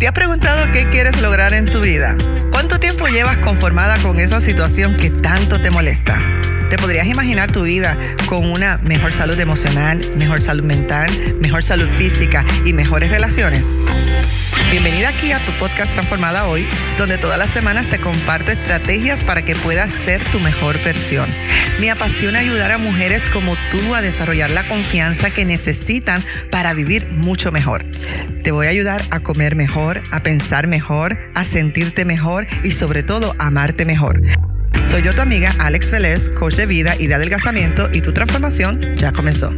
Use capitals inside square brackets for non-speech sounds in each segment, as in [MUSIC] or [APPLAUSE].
¿Te has preguntado qué quieres lograr en tu vida? ¿Cuánto tiempo llevas conformada con esa situación que tanto te molesta? ¿Te podrías imaginar tu vida con una mejor salud emocional, mejor salud mental, mejor salud física y mejores relaciones? Bienvenida aquí a tu podcast Transformada Hoy, donde todas las semanas te comparto estrategias para que puedas ser tu mejor versión. Me apasiona ayudar a mujeres como tú a desarrollar la confianza que necesitan para vivir mucho mejor. Te voy a ayudar a comer mejor, a pensar mejor, a sentirte mejor y sobre todo a amarte mejor. Soy yo tu amiga Alex Vélez, coach de vida y de adelgazamiento y tu transformación ya comenzó.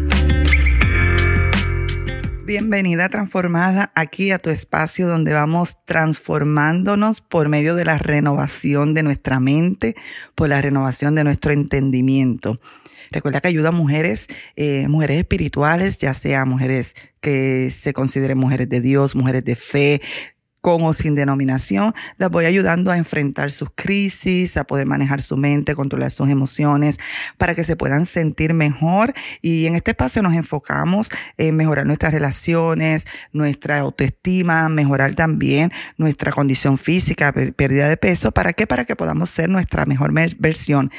Bienvenida transformada aquí a tu espacio donde vamos transformándonos por medio de la renovación de nuestra mente, por la renovación de nuestro entendimiento. Recuerda que ayuda a mujeres, eh, mujeres espirituales, ya sea mujeres que se consideren mujeres de Dios, mujeres de fe, con o sin denominación, las voy ayudando a enfrentar sus crisis, a poder manejar su mente, controlar sus emociones, para que se puedan sentir mejor. Y en este espacio nos enfocamos en mejorar nuestras relaciones, nuestra autoestima, mejorar también nuestra condición física, pérdida de peso. ¿Para qué? Para que podamos ser nuestra mejor versión.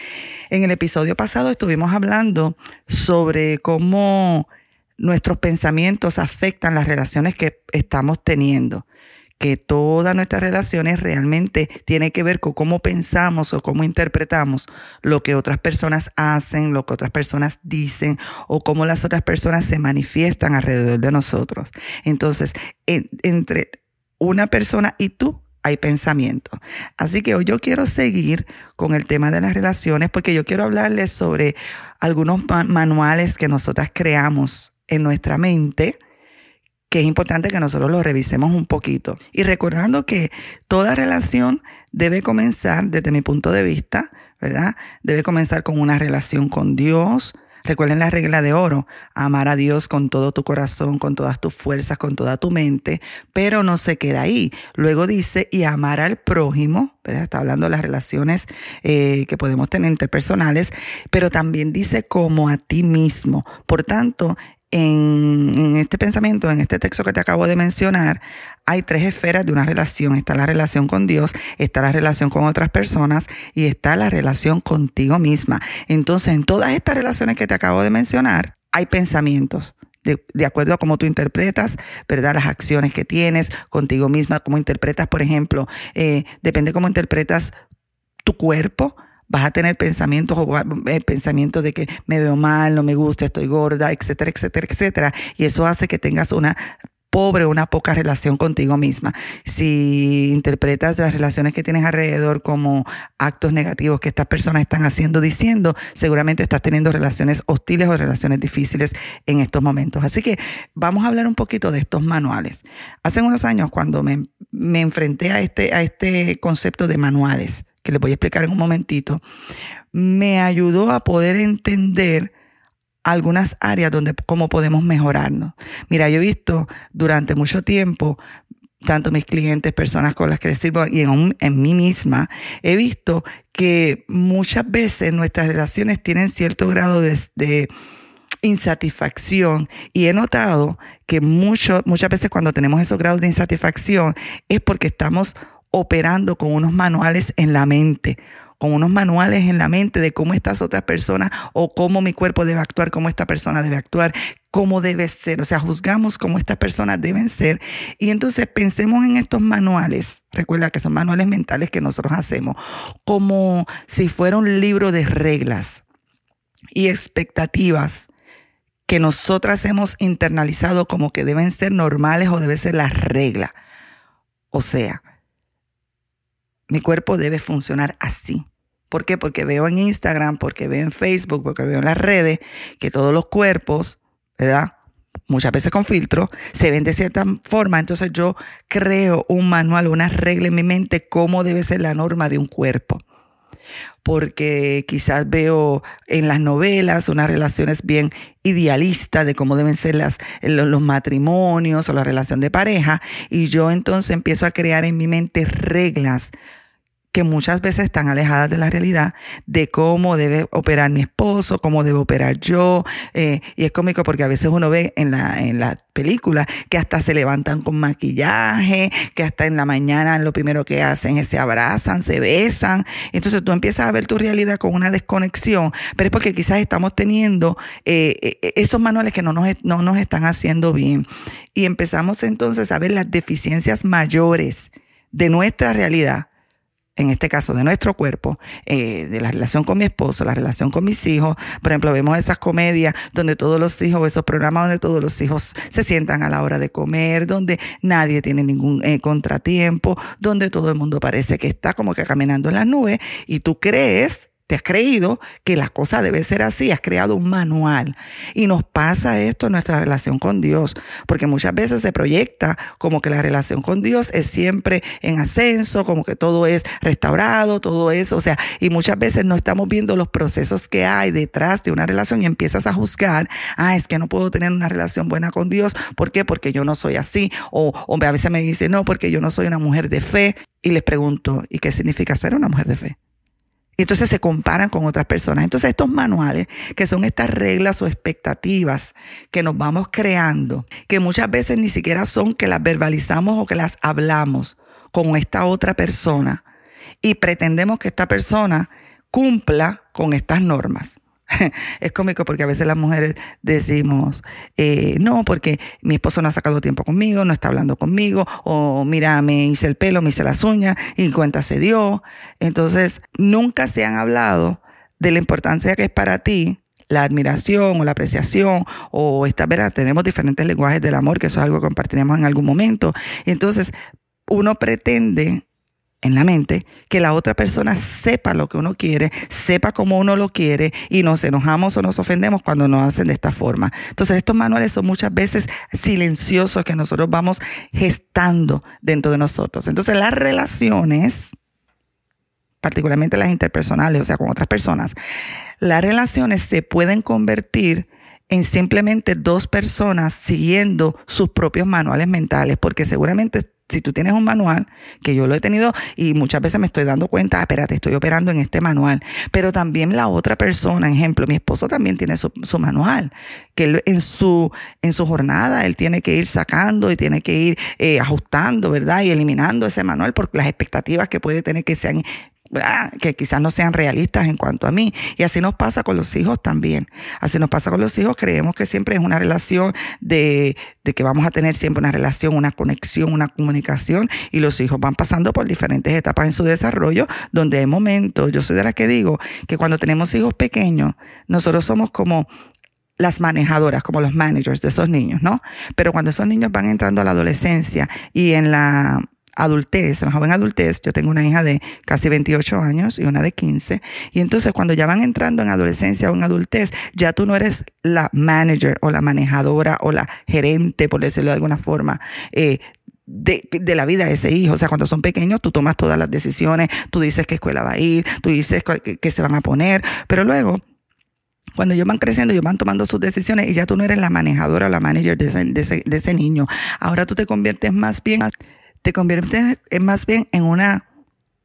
En el episodio pasado estuvimos hablando sobre cómo nuestros pensamientos afectan las relaciones que estamos teniendo que todas nuestras relaciones realmente tienen que ver con cómo pensamos o cómo interpretamos lo que otras personas hacen, lo que otras personas dicen o cómo las otras personas se manifiestan alrededor de nosotros. Entonces, entre una persona y tú hay pensamiento. Así que hoy yo quiero seguir con el tema de las relaciones porque yo quiero hablarles sobre algunos manuales que nosotras creamos en nuestra mente que es importante que nosotros lo revisemos un poquito. Y recordando que toda relación debe comenzar, desde mi punto de vista, ¿verdad? Debe comenzar con una relación con Dios. Recuerden la regla de oro, amar a Dios con todo tu corazón, con todas tus fuerzas, con toda tu mente, pero no se queda ahí. Luego dice, y amar al prójimo, ¿verdad? Está hablando de las relaciones eh, que podemos tener interpersonales, pero también dice como a ti mismo. Por tanto, en, este pensamiento, en este texto que te acabo de mencionar, hay tres esferas de una relación. Está la relación con Dios, está la relación con otras personas y está la relación contigo misma. Entonces, en todas estas relaciones que te acabo de mencionar, hay pensamientos. De, acuerdo a cómo tú interpretas, ¿verdad? Las acciones que tienes contigo misma, cómo interpretas, por ejemplo, eh, depende cómo interpretas tu cuerpo, vas a tener pensamientos o eh, pensamientos de que me veo mal, no me gusta, estoy gorda, etcétera, etcétera, etcétera. Y eso hace que tengas una pobre, una poca relación contigo misma. Si interpretas las relaciones que tienes alrededor como actos negativos que estas personas están haciendo, diciendo, seguramente estás teniendo relaciones hostiles o relaciones difíciles en estos momentos. Así que vamos a hablar un poquito de estos manuales. Hace unos años, cuando me, me enfrenté a este, a este concepto de manuales, que les voy a explicar en un momentito, me ayudó a poder entender algunas áreas donde cómo podemos mejorarnos. Mira, yo he visto durante mucho tiempo tanto mis clientes, personas con las que les sirvo y en, mí misma, he visto que muchas veces nuestras relaciones tienen cierto grado de, insatisfacción y he notado que muchas veces cuando tenemos esos grados de insatisfacción es porque estamos operando con unos manuales en la mente, con unos manuales en la mente de cómo estas otras personas o cómo mi cuerpo debe actuar, cómo esta persona debe actuar, cómo debe ser. O sea, juzgamos cómo estas personas deben ser. Y entonces pensemos en estos manuales, recuerda que son manuales mentales que nosotros hacemos, como si fuera un libro de reglas y expectativas que nosotras hemos internalizado como que deben ser normales o debe ser la regla. O sea, mi cuerpo debe funcionar así. ¿Por qué? Porque veo en Instagram, porque veo en Facebook, porque veo en las redes que todos los cuerpos, ¿verdad? Muchas veces con filtro, se ven de cierta forma. Entonces yo creo un manual, una regla en mi mente, cómo debe ser la norma de un cuerpo porque quizás veo en las novelas unas relaciones bien idealistas de cómo deben ser las, los matrimonios o la relación de pareja, y yo entonces empiezo a crear en mi mente reglas que muchas veces están alejadas de la realidad de cómo debe operar mi esposo, cómo debo operar yo. Eh, y es cómico porque a veces uno ve en la, en la película que hasta se levantan con maquillaje, que hasta en la mañana lo primero que hacen es se abrazan, se besan. Entonces tú empiezas a ver tu realidad con una desconexión, pero es porque quizás estamos teniendo eh, eh, esos manuales que no nos, no nos están haciendo bien. Y empezamos entonces a ver las deficiencias mayores de nuestra realidad en este caso de nuestro cuerpo, eh, de la relación con mi esposo, la relación con mis hijos. Por ejemplo, vemos esas comedias donde todos los hijos, esos programas donde todos los hijos se sientan a la hora de comer, donde nadie tiene ningún eh, contratiempo, donde todo el mundo parece que está como que caminando en las nubes y tú crees te has creído que la cosa debe ser así, has creado un manual. Y nos pasa esto en nuestra relación con Dios, porque muchas veces se proyecta como que la relación con Dios es siempre en ascenso, como que todo es restaurado, todo eso, o sea, y muchas veces no estamos viendo los procesos que hay detrás de una relación y empiezas a juzgar, ah, es que no puedo tener una relación buena con Dios, ¿por qué? Porque yo no soy así, o, o a veces me dice, no, porque yo no soy una mujer de fe, y les pregunto, ¿y qué significa ser una mujer de fe? Y entonces se comparan con otras personas. Entonces estos manuales, que son estas reglas o expectativas que nos vamos creando, que muchas veces ni siquiera son que las verbalizamos o que las hablamos con esta otra persona y pretendemos que esta persona cumpla con estas normas. [LAUGHS] es cómico porque a veces las mujeres decimos, eh, no, porque mi esposo no ha sacado tiempo conmigo, no está hablando conmigo, o mira, me hice el pelo, me hice las uñas y cuenta se dio. Entonces, nunca se han hablado de la importancia que es para ti la admiración o la apreciación o esta verdad, tenemos diferentes lenguajes del amor, que eso es algo que compartiremos en algún momento. entonces, uno pretende en la mente, que la otra persona sepa lo que uno quiere, sepa cómo uno lo quiere y nos enojamos o nos ofendemos cuando nos hacen de esta forma. Entonces estos manuales son muchas veces silenciosos que nosotros vamos gestando dentro de nosotros. Entonces las relaciones, particularmente las interpersonales, o sea, con otras personas, las relaciones se pueden convertir en simplemente dos personas siguiendo sus propios manuales mentales, porque seguramente si tú tienes un manual, que yo lo he tenido y muchas veces me estoy dando cuenta, ah, espérate, estoy operando en este manual, pero también la otra persona, ejemplo, mi esposo también tiene su, manual, que en su, en su jornada él tiene que ir sacando y tiene que ir eh, ajustando, ¿verdad? Y eliminando ese manual por las expectativas que puede tener que sean que quizás no sean realistas en cuanto a mí. Y así nos pasa con los hijos también. Así nos pasa con los hijos. Creemos que siempre es una relación de, de que vamos a tener siempre una relación, una conexión, una comunicación. Y los hijos van pasando por diferentes etapas en su desarrollo, donde hay momentos, yo soy de las que digo que cuando tenemos hijos pequeños, nosotros somos como las manejadoras, como los managers de esos niños, ¿no? Pero cuando esos niños van entrando a la adolescencia y en la adultez, la joven adultez, yo tengo una hija de casi 28 años y una de 15, y entonces cuando ya van entrando en adolescencia o en adultez, ya tú no eres la manager o la manejadora o la gerente, por decirlo de alguna forma, eh, de, de, la vida de ese hijo. O sea, cuando son pequeños, tú tomas todas las decisiones, tú dices qué escuela va a ir, tú dices qué, se van a poner, pero luego cuando ellos van creciendo, ellos van tomando sus decisiones y ya tú no eres la manejadora o la manager de ese, de ese, de ese niño. Ahora tú te conviertes más bien te conviertes más bien en una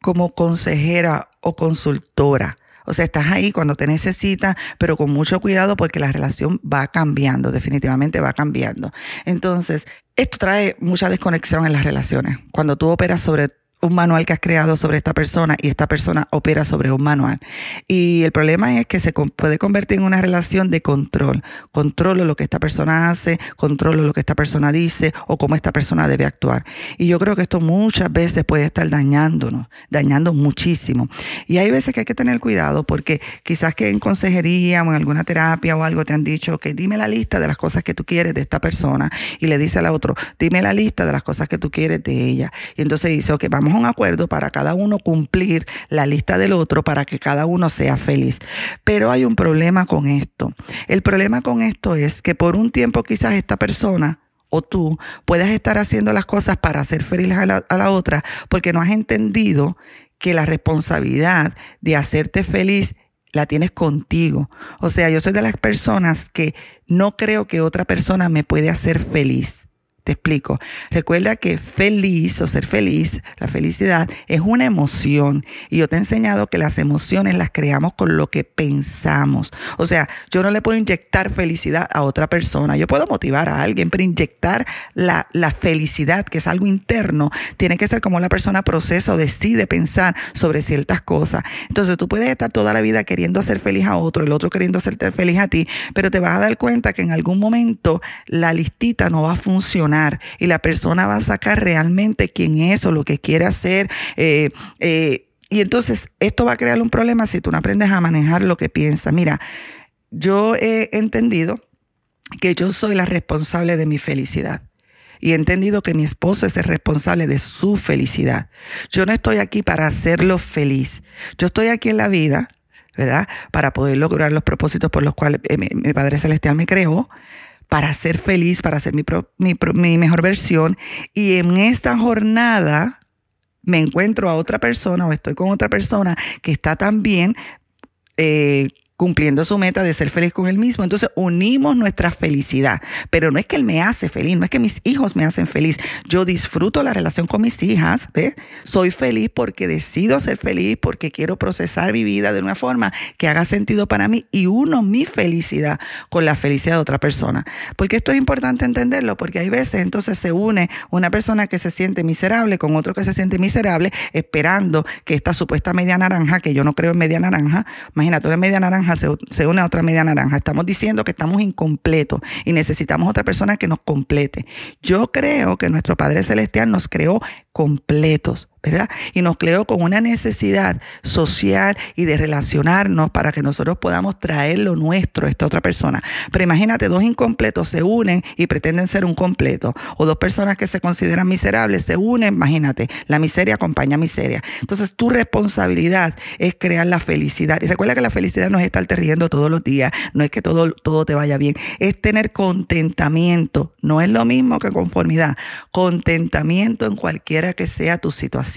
como consejera o consultora. O sea, estás ahí cuando te necesitas, pero con mucho cuidado porque la relación va cambiando, definitivamente va cambiando. Entonces, esto trae mucha desconexión en las relaciones. Cuando tú operas sobre un manual que has creado sobre esta persona y esta persona opera sobre un manual. Y el problema es que se puede convertir en una relación de control. Controlo lo que esta persona hace, controlo lo que esta persona dice o cómo esta persona debe actuar. Y yo creo que esto muchas veces puede estar dañándonos, dañando muchísimo. Y hay veces que hay que tener cuidado porque quizás que en consejería o en alguna terapia o algo te han dicho que dime la lista de las cosas que tú quieres de esta persona y le dice al otro, dime la lista de las cosas que tú quieres de ella. Y entonces dice, ok, vamos un acuerdo para cada uno cumplir la lista del otro para que cada uno sea feliz. Pero hay un problema con esto. El problema con esto es que por un tiempo quizás esta persona o tú puedas estar haciendo las cosas para hacer feliz a la, a la otra porque no has entendido que la responsabilidad de hacerte feliz la tienes contigo. O sea, yo soy de las personas que no creo que otra persona me puede hacer feliz Te explico. Recuerda que feliz o ser feliz, la felicidad, es una emoción. Y yo te he enseñado que las emociones las creamos con lo que pensamos. O sea, yo no le puedo inyectar felicidad a otra persona. Yo puedo motivar a alguien, pero inyectar la, la felicidad, que es algo interno, tiene que ser como la persona procesa o decide pensar sobre ciertas cosas. Entonces tú puedes estar toda la vida queriendo hacer feliz a otro, el otro queriendo hacerte feliz a ti, pero te vas a dar cuenta que en algún momento la listita no va a funcionar y la persona va a sacar realmente quién es o lo que quiere hacer. Eh, eh, y entonces esto va a crear un problema si tú no aprendes a manejar lo que piensas. Mira, yo he entendido que yo soy la responsable de mi felicidad. Y he entendido que mi esposo es el responsable de su felicidad. Yo no estoy aquí para hacerlo feliz. Yo estoy aquí en la vida, ¿verdad? Para poder lograr los propósitos por los cuales eh, mi, Padre Celestial me creó para ser feliz, para ser mi, mi, mejor versión. Y en esta jornada me encuentro a otra persona o estoy con otra persona que está también eh, cumpliendo su meta de ser feliz con él mismo. Entonces unimos nuestra felicidad, pero no es que él me hace feliz, no es que mis hijos me hacen feliz. Yo disfruto la relación con mis hijas, ¿ves? Soy feliz porque decido ser feliz, porque quiero procesar mi vida de una forma que haga sentido para mí y uno mi felicidad con la felicidad de otra persona. Porque esto es importante entenderlo, porque hay veces entonces se une una persona que se siente miserable con otro que se siente miserable, esperando que esta supuesta media naranja, que yo no creo en media naranja, imagínate, una media naranja se, une a otra media naranja. Estamos diciendo que estamos incompletos y necesitamos otra persona que nos complete. Yo creo que nuestro Padre Celestial nos creó completos. Y nos creó con una necesidad social y de relacionarnos para que nosotros podamos traer lo nuestro a esta otra persona. Pero imagínate, dos incompletos se unen y pretenden ser un completo. O dos personas que se consideran miserables se unen, imagínate, la miseria acompaña miseria. Entonces tu responsabilidad es crear la felicidad. Y recuerda que la felicidad no es estarte riendo todos los días, no es que todo, todo te vaya bien, es tener contentamiento. No es lo mismo que conformidad. Contentamiento en cualquiera que sea tu situación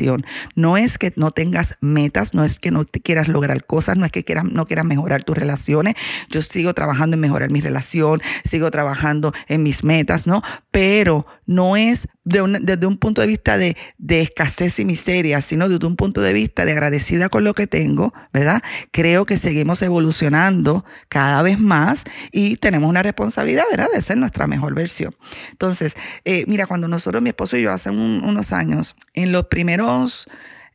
no es que no tengas metas, no es que no quieras lograr cosas, no es que quieras, no quieras mejorar tus relaciones. Yo sigo trabajando en mejorar mi relación, sigo trabajando en mis metas, ¿no? Pero no es desde un punto de vista de, de, escasez y miseria, sino desde un punto de vista de agradecida con lo que tengo, ¿verdad? Creo que seguimos evolucionando cada vez más y tenemos una responsabilidad, ¿verdad? De ser nuestra mejor versión. Entonces, eh, mira, cuando nosotros, mi esposo y yo, hace unos años, en los primeros...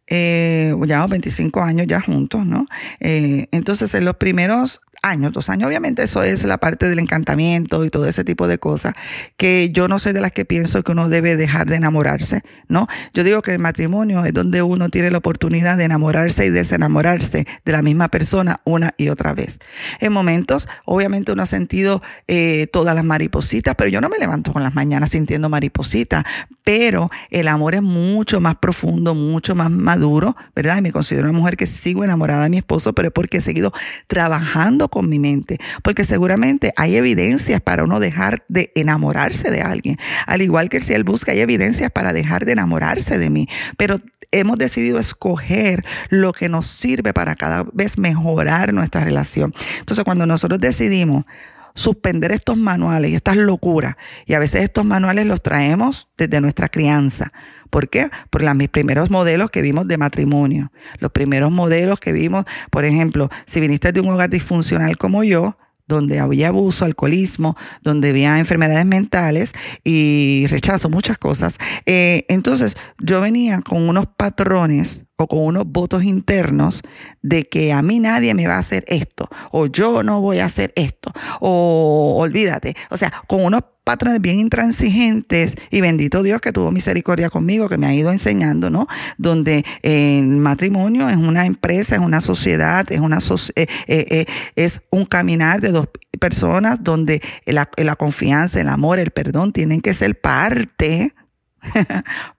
Eh, ya 25 años ya juntos, ¿no? Eh, entonces, en los primeros años, dos años. Obviamente eso es la parte del encantamiento y todo ese tipo de cosas, que yo no soy de las que pienso que uno debe dejar de enamorarse, ¿no? Yo digo que el matrimonio es donde uno tiene la oportunidad de enamorarse y desenamorarse de la misma persona una y otra vez. En momentos, obviamente uno ha sentido eh, todas las maripositas, pero yo no me levanto con las mañanas sintiendo maripositas, pero el amor es mucho más profundo, mucho más maduro, ¿verdad? Y me considero una mujer que sigo enamorada de mi esposo, pero es porque he seguido trabajando con mi mente, porque seguramente hay evidencias para uno dejar de enamorarse de alguien, al igual que si él busca, hay evidencias para dejar de enamorarse de mí, pero hemos decidido escoger lo que nos sirve para cada vez mejorar nuestra relación. Entonces, cuando nosotros decidimos suspender estos manuales y estas locuras. Y a veces estos manuales los traemos desde nuestra crianza. ¿Por qué? Por los primeros modelos que vimos de matrimonio. Los primeros modelos que vimos, por ejemplo, si viniste de un hogar disfuncional como yo, donde había abuso, alcoholismo, donde había enfermedades mentales y rechazo, muchas cosas. Eh, entonces yo venía con unos patrones o con unos votos internos de que a mí nadie me va a hacer esto, o yo no voy a hacer esto, o olvídate, o sea, con unos patrones bien intransigentes y bendito Dios que tuvo misericordia conmigo, que me ha ido enseñando, ¿no? Donde el matrimonio es una empresa, es una sociedad, es, una eh, eh, eh, es un caminar de dos personas donde la, la confianza, el amor, el perdón tienen que ser parte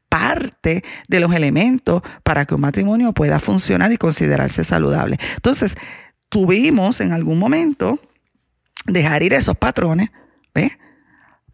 parte de los elementos para que un matrimonio pueda funcionar y considerarse saludable. Entonces, tuvimos en algún momento dejar ir esos patrones, ¿ves?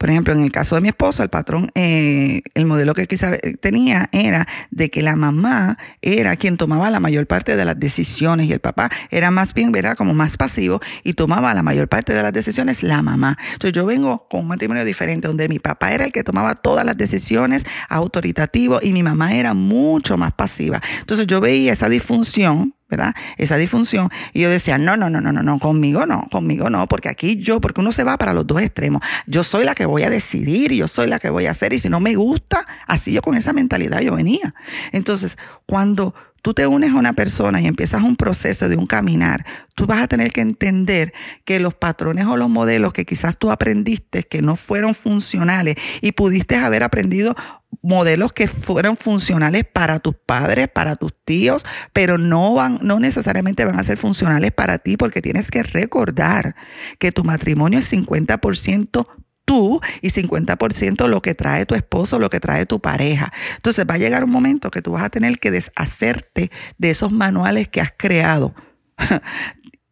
Por ejemplo, en el caso de mi esposo, el patrón, eh, el modelo que quizá tenía era de que la mamá era quien tomaba la mayor parte de las decisiones y el papá era más bien, ¿verdad? Como más pasivo y tomaba la mayor parte de las decisiones la mamá. Entonces yo vengo con un matrimonio diferente donde mi papá era el que tomaba todas las decisiones autoritativo y mi mamá era mucho más pasiva. Entonces yo veía esa disfunción ¿verdad? Esa disfunción. Y yo decía, no, no, no, no, no, no, conmigo no, conmigo no, porque aquí yo, porque uno se va para los dos extremos. Yo soy la que voy a decidir, yo soy la que voy a hacer, y si no me gusta, así yo con esa mentalidad yo venía. Entonces, cuando tú te unes a una persona y empiezas un proceso de un caminar, tú vas a tener que entender que los patrones o los modelos que quizás tú aprendiste que no fueron funcionales y pudiste haber aprendido modelos que fueron funcionales para tus padres, para tus tíos, pero no van, no necesariamente van a ser funcionales para ti porque tienes que recordar que tu matrimonio es 50% tú y 50% lo que trae tu esposo, lo que trae tu pareja. Entonces va a llegar un momento que tú vas a tener que deshacerte de esos manuales que has creado. [LAUGHS]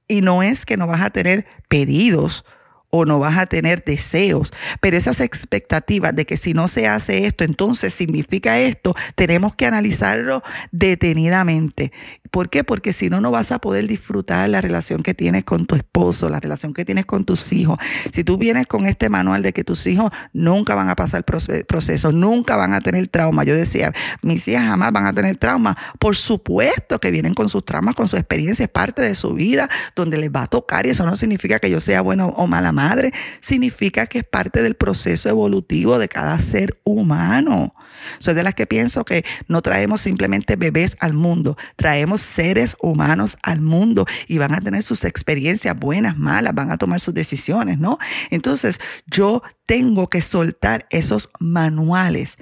y no es que no vas a tener pedidos o no vas a tener deseos. Pero esas expectativas de que si no se hace esto, entonces significa esto, tenemos que analizarlo detenidamente. ¿Por qué? Porque si no, no vas a poder disfrutar la relación que tienes con tu esposo, la relación que tienes con tus hijos. Si tú vienes con este manual de que tus hijos nunca van a pasar proceso, nunca van a tener trauma. Yo decía, mis hijas jamás van a tener trauma. Por supuesto que vienen con sus traumas, con su experiencia, es parte de su vida, donde les va a tocar y eso no significa que yo sea bueno o mala madre, significa que es parte del proceso evolutivo de cada ser humano. Soy de las que pienso que no traemos simplemente bebés al mundo, traemos seres humanos al mundo y van a tener sus experiencias buenas, malas, van a tomar sus decisiones, ¿no? Entonces yo tengo que soltar esos manuales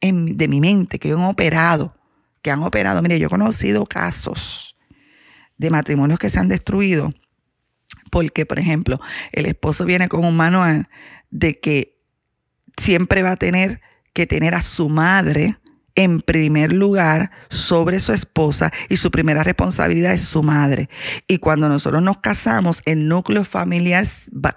de mi mente que han operado, que han operado. Mire, yo he conocido casos de matrimonios que se han destruido porque, por ejemplo, el esposo viene con un manual de que siempre va a tener que tener a su madre en primer lugar sobre su esposa y su primera responsabilidad es su madre. Y cuando nosotros nos casamos, el núcleo familiar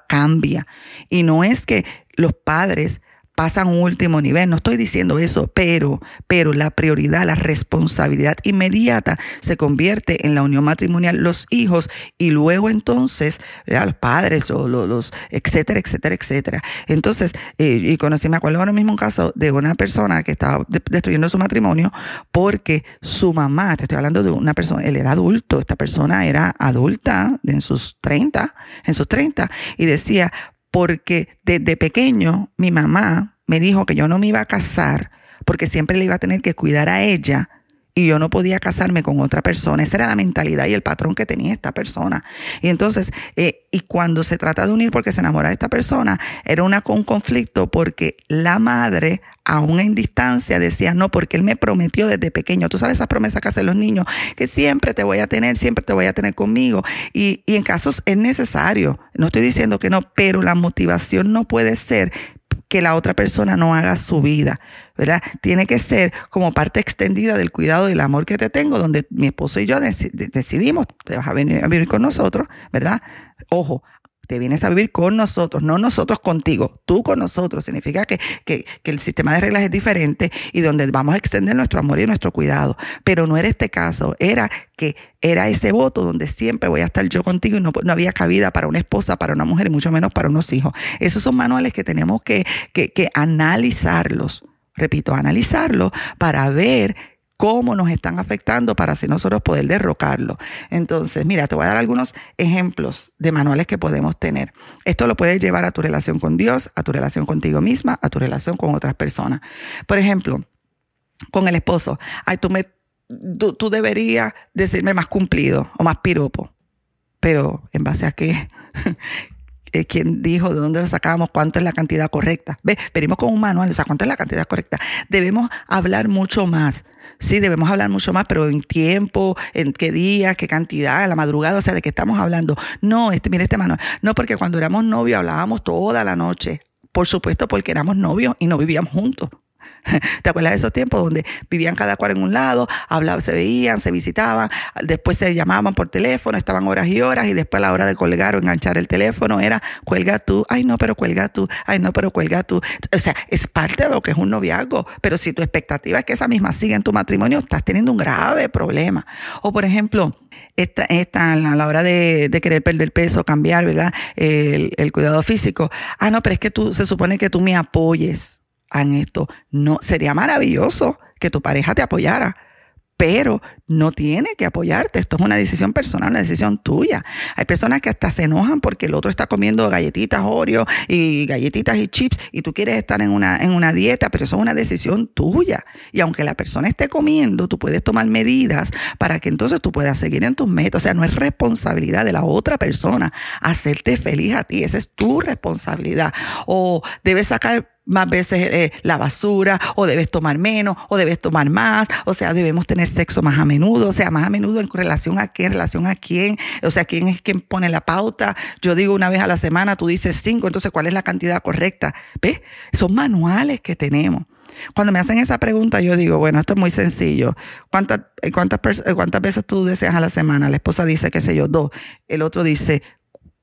cambia. Y no es que los padres pasan un último nivel. No estoy diciendo eso, pero, pero la prioridad, la responsabilidad inmediata se convierte en la unión matrimonial, los hijos y luego entonces los padres, los, los, etcétera, etcétera, etcétera. Entonces, eh, y conocí, me acuerdo ahora mismo un caso de una persona que estaba destruyendo su matrimonio porque su mamá, te estoy hablando de una persona, él era adulto, esta persona era adulta en sus 30, en sus 30, y decía, porque desde pequeño mi mamá me dijo que yo no me iba a casar porque siempre le iba a tener que cuidar a ella y yo no podía casarme con otra persona. Esa era la mentalidad y el patrón que tenía esta persona. Y entonces, eh, y cuando se trata de unir porque se enamora de esta persona, era una, un conflicto porque la madre, aún en distancia, decía, no, porque él me prometió desde pequeño. Tú sabes esas promesas que hacen los niños, que siempre te voy a tener, siempre te voy a tener conmigo. Y, y en casos es necesario, no estoy diciendo que no, pero la motivación no puede ser que la otra persona no haga su vida, ¿verdad? Tiene que ser como parte extendida del cuidado y del amor que te tengo, donde mi esposo y yo decidimos, te vas a venir a vivir con nosotros, ¿verdad? Ojo, te vienes a vivir con nosotros, no nosotros contigo, tú con nosotros. Significa que, que, el sistema de reglas es diferente y donde vamos a extender nuestro amor y nuestro cuidado. Pero no era este caso, era que era ese voto donde siempre voy a estar yo contigo y no, no había cabida para una esposa, para una mujer y mucho menos para unos hijos. Esos son manuales que tenemos que, que, que analizarlos. Repito, analizarlos para ver cómo nos están afectando para así nosotros poder derrocarlo. Entonces, mira, te voy a dar algunos ejemplos de manuales que podemos tener. Esto lo puedes llevar a tu relación con Dios, a tu relación contigo misma, a tu relación con otras personas. Por ejemplo, con el esposo, ay, tú, me, tú, deberías decirme más cumplido o más piropo. Pero, ¿en base a qué? [LAUGHS] eh, quién dijo, de dónde lo sacábamos, cuánto es la cantidad correcta. Ve, venimos con un manual, o sea, cuánto es la cantidad correcta. Debemos hablar mucho más. Sí, debemos hablar mucho más, pero en tiempo, en qué día, qué cantidad, en la madrugada, o sea, de qué estamos hablando. No, este, mira este manual. No, porque cuando éramos novios hablábamos toda la noche. Por supuesto, porque éramos novios y no vivíamos juntos. [LAUGHS] ¿Te acuerdas de esos tiempos donde vivían cada cual en un lado, hablaban, se veían, se visitaban, después se llamaban por teléfono, estaban horas y horas y después a la hora de colgar o enganchar el teléfono era cuelga tú, ay no, pero cuelga tú, ay no, pero cuelga tú. O sea, es parte de lo que es un noviazgo, pero si tu expectativa es que esa misma siga en tu matrimonio, estás teniendo un grave problema. O por ejemplo, esta, a la hora de, querer perder peso, cambiar, ¿verdad? El, cuidado físico. Ah, no, pero es que tú, se supone que tú me apoyes en esto. No, sería maravilloso que tu pareja te apoyara, pero no tiene que apoyarte. Esto es una decisión personal, una decisión tuya. Hay personas que hasta se enojan porque el otro está comiendo galletitas Oreo y galletitas y chips y tú quieres estar en una, en una dieta, pero eso es una decisión tuya. Y aunque la persona esté comiendo, tú puedes tomar medidas para que entonces tú puedas seguir en tus metas. O sea, no es responsabilidad de la otra persona hacerte feliz a ti. Esa es tu responsabilidad. O debes sacar más veces eh, la basura, o debes tomar menos, o debes tomar más, o sea, debemos tener sexo más a menudo, o sea, más a menudo en relación a qué, en relación a quién, o sea, quién es quien pone la pauta. Yo digo una vez a la semana, tú dices cinco, entonces, ¿cuál es la cantidad correcta? ¿Ves? Son manuales que tenemos. Cuando me hacen esa pregunta, yo digo, bueno, esto es muy sencillo. ¿Cuántas, cuántas, cuántas veces tú deseas a la semana? La esposa dice, qué sé yo, dos. El otro dice,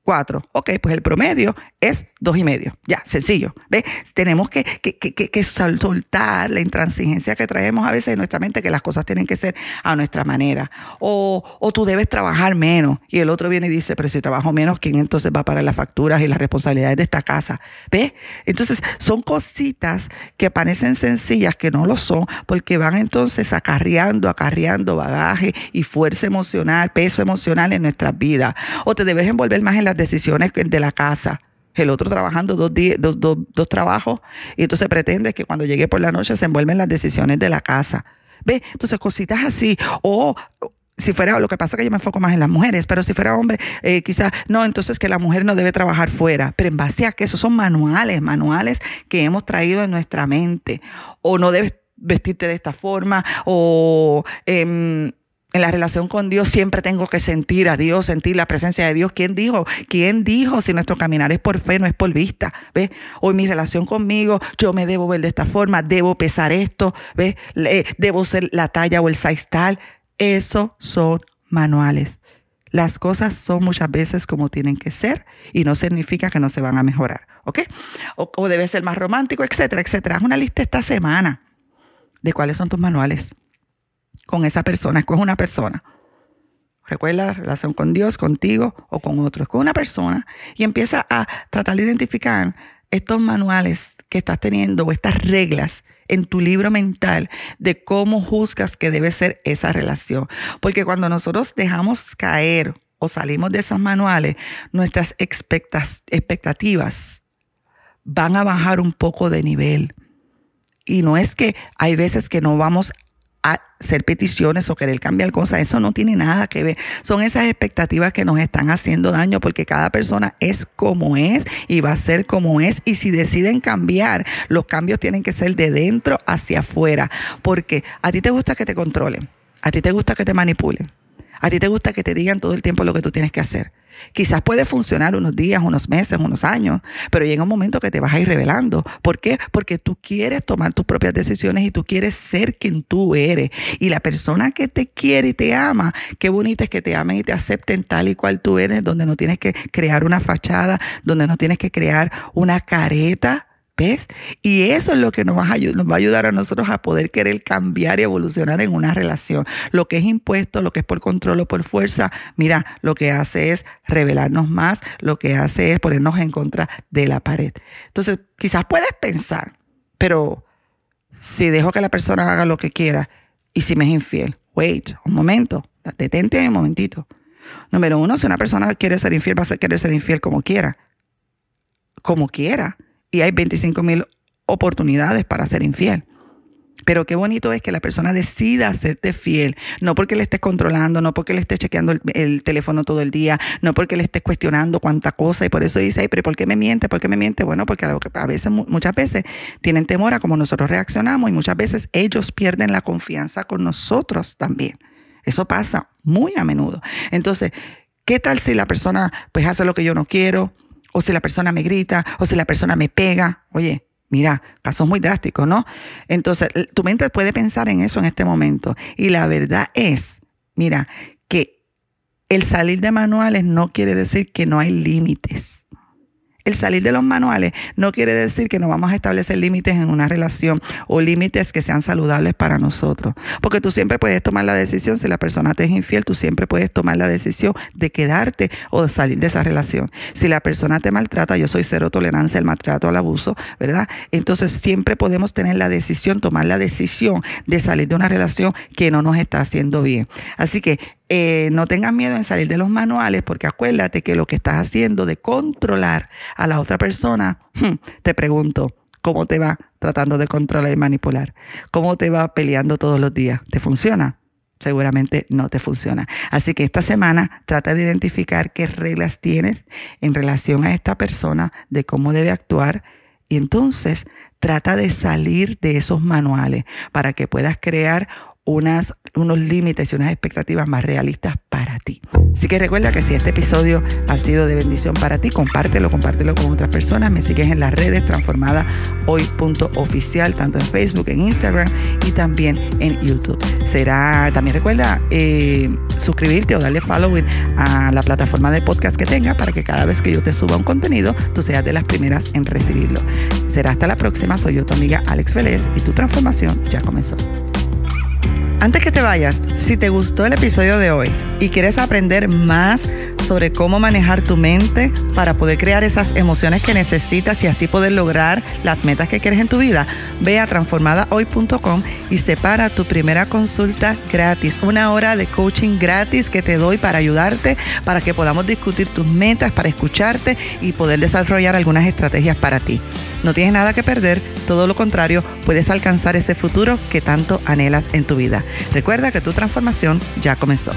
cuatro. Ok, pues el promedio es dos y medio. Ya, sencillo. ¿Ves? Tenemos que, que, que, que, soltar la intransigencia que traemos a veces en nuestra mente, que las cosas tienen que ser a nuestra manera. O, o tú debes trabajar menos. Y el otro viene y dice, pero si trabajo menos, ¿quién entonces va a pagar las facturas y las responsabilidades de esta casa? ¿Ves? Entonces, son cositas que parecen sencillas, que no lo son, porque van entonces acarreando, acarreando bagaje y fuerza emocional, peso emocional en nuestras vidas. O te debes envolver más en la decisiones de la casa. El otro trabajando dos, dos, dos, trabajos y entonces pretende que cuando llegue por la noche se envuelven las decisiones de la casa. ¿Ve? Entonces cositas así. O si fuera, lo que pasa es que yo me enfoco más en las mujeres, pero si fuera hombre, eh, quizás, no, entonces que la mujer no debe trabajar fuera, pero en base a que esos son manuales, manuales que hemos traído en nuestra mente, o no debes vestirte de esta forma, o eh, en la relación con Dios siempre tengo que sentir a Dios, sentir la presencia de Dios. ¿Quién dijo? ¿Quién dijo si nuestro caminar es por fe, no es por vista? ¿Ves? Hoy mi relación conmigo, yo me debo ver de esta forma, debo pesar esto, ¿ves? Debo ser la talla o el size tal. Eso son manuales. Las cosas son muchas veces como tienen que ser y no significa que no se van a mejorar, ¿ok? O, o debe ser más romántico, etcétera, etcétera. Haz una lista esta semana de cuáles son tus manuales con esa persona, escoge una persona. Recuerda la relación con Dios, contigo o con otro. Escoge una persona y empieza a tratar de identificar estos manuales que estás teniendo o estas reglas en tu libro mental de cómo juzgas que debe ser esa relación. Porque cuando nosotros dejamos caer o salimos de esos manuales, nuestras expectativas van a bajar un poco de nivel. Y no es que hay veces que no vamos hacer peticiones o querer cambiar cosas, eso no tiene nada que ver. Son esas expectativas que nos están haciendo daño porque cada persona es como es y va a ser como es. Y si deciden cambiar, los cambios tienen que ser de dentro hacia afuera. Porque a ti te gusta que te controlen, a ti te gusta que te manipulen, a ti te gusta que te digan todo el tiempo lo que tú tienes que hacer. Quizás puede funcionar unos días, unos meses, unos años, pero llega un momento que te vas a ir revelando. ¿Por qué? Porque tú quieres tomar tus propias decisiones y tú quieres ser quien tú eres. Y la persona que te quiere y te ama, qué bonito es que te amen y te acepten tal y cual tú eres, donde no tienes que crear una fachada, donde no tienes que crear una careta Y eso es lo que nos va, nos va a ayudar a nosotros a poder querer cambiar y evolucionar en una relación. Lo que es impuesto, lo que es por control o por fuerza, mira, lo que hace es revelarnos más, lo que hace es ponernos en contra de la pared. Entonces, quizás puedes pensar, pero si dejo que la persona haga lo que quiera y si me es infiel, wait, un momento, detente un momentito. Número uno, si una persona quiere ser infiel, va a querer ser infiel como quiera. Como quiera y hay 25 mil oportunidades para ser infiel. Pero qué bonito es que la persona decida hacerte fiel, no porque le estés controlando, no porque le estés chequeando el, teléfono todo el día, no porque le estés cuestionando cuánta cosa y por eso dice, pero ¿por qué me miente? ¿Por qué me miente? Bueno, porque a veces, muchas veces tienen temor a cómo nosotros reaccionamos y muchas veces ellos pierden la confianza con nosotros también. Eso pasa muy a menudo. Entonces, ¿qué tal si la persona pues hace lo que yo no quiero? O si la persona me grita, o si la persona me pega. Oye, Mira, casos muy drásticos, ¿no? Entonces, tu mente puede pensar en eso en este momento. Y la verdad es, mira, que el salir de manuales no quiere decir que no hay límites. El salir de los manuales no quiere decir que no vamos a establecer límites en una relación o límites que sean saludables para nosotros. Porque tú siempre puedes tomar la decisión, si la persona te es infiel, tú siempre puedes tomar la decisión de quedarte o de salir de esa relación. Si la persona te maltrata, yo soy cero tolerancia al maltrato, al abuso, ¿verdad? Entonces siempre podemos tener la decisión, tomar la decisión de salir de una relación que no nos está haciendo bien. Así que eh, no tengas miedo en salir de los manuales porque acuérdate que lo que estás haciendo de controlar a la otra persona, hmm, te pregunto, ¿cómo te va tratando de controlar y manipular? ¿Cómo te va peleando todos los días? ¿Te funciona? seguramente no te funciona. Así que esta semana trata de identificar qué reglas tienes en relación a esta persona, de cómo debe actuar y entonces trata de salir de esos manuales para que puedas crear unas, unos límites y unas expectativas más realistas para ti. Así que recuerda que si este episodio ha sido de bendición para ti, compártelo, compártelo con otras personas. Me sigues en las redes transformada hoy.oficial, tanto en Facebook, en Instagram y también en YouTube. Será, también recuerda eh, suscribirte o darle following a la plataforma de podcast que tenga para que cada vez que yo te suba un contenido, tú seas de las primeras en recibirlo. Será hasta la próxima. Soy yo, tu amiga Alex Vélez, y tu transformación ya comenzó. Antes que te vayas, si te gustó el episodio de hoy y quieres aprender más sobre cómo manejar tu mente para poder crear esas emociones que necesitas y así poder lograr las metas que quieres en tu vida, ve a transformadahoy.com y separa tu primera consulta gratis, una hora de coaching gratis que te doy para ayudarte, para que podamos discutir tus metas, para escucharte y poder desarrollar algunas estrategias para ti. No tienes nada que perder, todo lo contrario, puedes alcanzar ese futuro que tanto anhelas en tu vida. Recuerda que tu transformación ya comenzó.